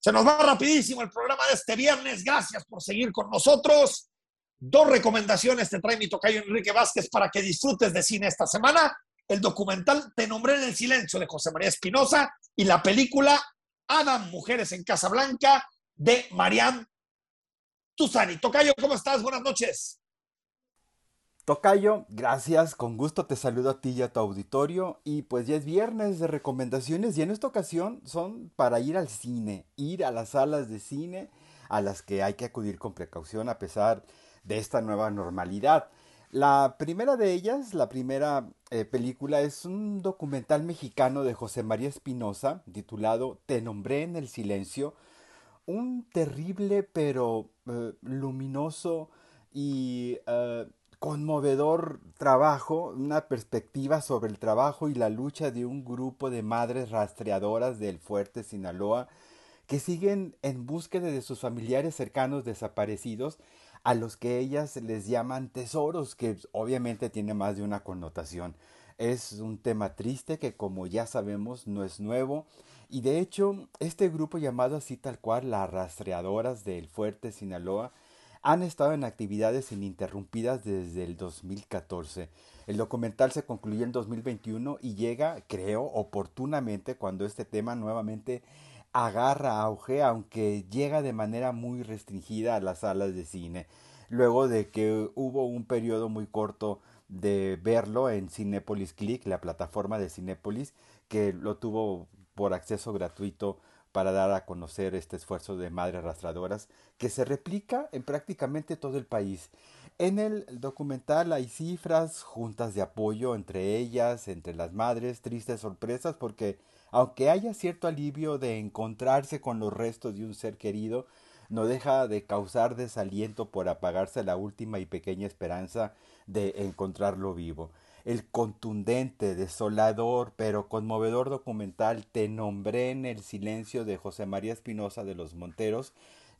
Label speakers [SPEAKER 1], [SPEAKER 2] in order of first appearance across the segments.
[SPEAKER 1] Se nos va rapidísimo el programa de este viernes. Gracias por seguir con nosotros. Dos recomendaciones te trae mi tocayo Enrique Vázquez para que disfrutes de cine esta semana. El documental Te nombré en el silencio de José María Espinosa y la película Adam, Mujeres en Casa Blanca de Marianne Tuzani. Tocayo, ¿cómo estás? Buenas noches.
[SPEAKER 2] Tocayo, gracias, con gusto te saludo a ti y a tu auditorio y pues ya es viernes de recomendaciones y en esta ocasión son para ir al cine, ir a las salas de cine a las que hay que acudir con precaución a pesar de esta nueva normalidad. La primera de ellas, la primera eh, película es un documental mexicano de José María Espinosa titulado Te nombré en el silencio, un terrible pero eh, luminoso y eh, conmovedor trabajo, una perspectiva sobre el trabajo y la lucha de un grupo de madres rastreadoras del fuerte Sinaloa que siguen en búsqueda de sus familiares cercanos desaparecidos a los que ellas les llaman tesoros, que obviamente tiene más de una connotación. Es un tema triste que como ya sabemos no es nuevo y de hecho este grupo llamado así tal cual las rastreadoras del fuerte Sinaloa han estado en actividades ininterrumpidas desde el 2014. El documental se concluyó en 2021 y llega, creo, oportunamente cuando este tema nuevamente agarra auge, aunque llega de manera muy restringida a las salas de cine. Luego de que hubo un periodo muy corto de verlo en Cinepolis Click, la plataforma de Cinepolis, que lo tuvo por acceso gratuito para dar a conocer este esfuerzo de madres arrastradoras que se replica en prácticamente todo el país. En el documental hay cifras, juntas de apoyo entre ellas, entre las madres, tristes sorpresas porque aunque haya cierto alivio de encontrarse con los restos de un ser querido, no deja de causar desaliento por apagarse la última y pequeña esperanza de encontrarlo vivo el contundente, desolador, pero conmovedor documental Te nombré en el silencio de José María Espinosa de los Monteros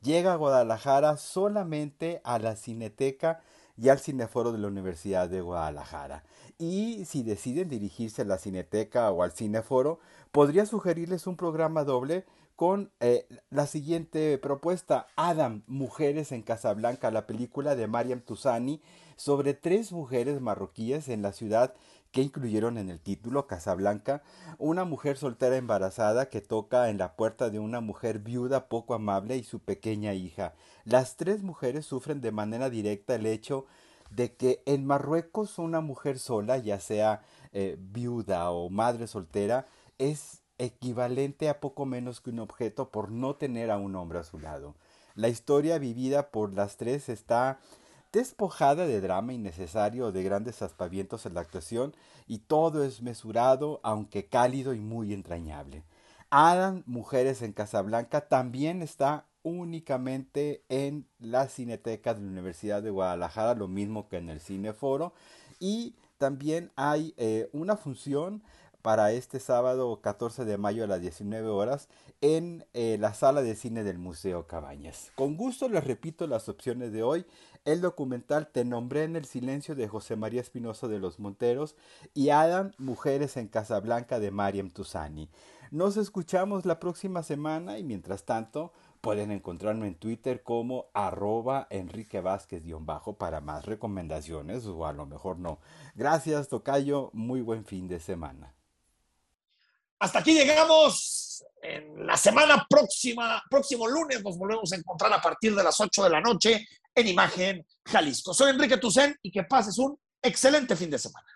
[SPEAKER 2] llega a Guadalajara solamente a la Cineteca y al Cineforo de la Universidad de Guadalajara. Y si deciden dirigirse a la Cineteca o al Cineforo, podría sugerirles un programa doble con eh, la siguiente propuesta, Adam, Mujeres en Casablanca, la película de Mariam Tusani, sobre tres mujeres marroquíes en la ciudad que incluyeron en el título Casablanca, una mujer soltera embarazada que toca en la puerta de una mujer viuda poco amable y su pequeña hija. Las tres mujeres sufren de manera directa el hecho de que en Marruecos una mujer sola, ya sea eh, viuda o madre soltera, es equivalente a poco menos que un objeto por no tener a un hombre a su lado. La historia vivida por las tres está despojada de drama innecesario o de grandes aspavientos en la actuación y todo es mesurado, aunque cálido y muy entrañable. Adam, Mujeres en Casablanca, también está únicamente en la Cineteca de la Universidad de Guadalajara, lo mismo que en el Cineforo, y también hay eh, una función para este sábado 14 de mayo a las 19 horas en eh, la sala de cine del Museo Cabañas. Con gusto les repito las opciones de hoy. El documental Te nombré en el silencio de José María Espinosa de los Monteros y Adam, Mujeres en Casablanca de Mariam Tusani. Nos escuchamos la próxima semana y mientras tanto pueden encontrarme en Twitter como arroba Enrique Vázquez-bajo para más recomendaciones o a lo mejor no. Gracias Tocayo, muy buen fin de semana.
[SPEAKER 1] Hasta aquí llegamos. En la semana próxima, próximo lunes, nos volvemos a encontrar a partir de las 8 de la noche en Imagen Jalisco. Soy Enrique Tucen y que pases un excelente fin de semana.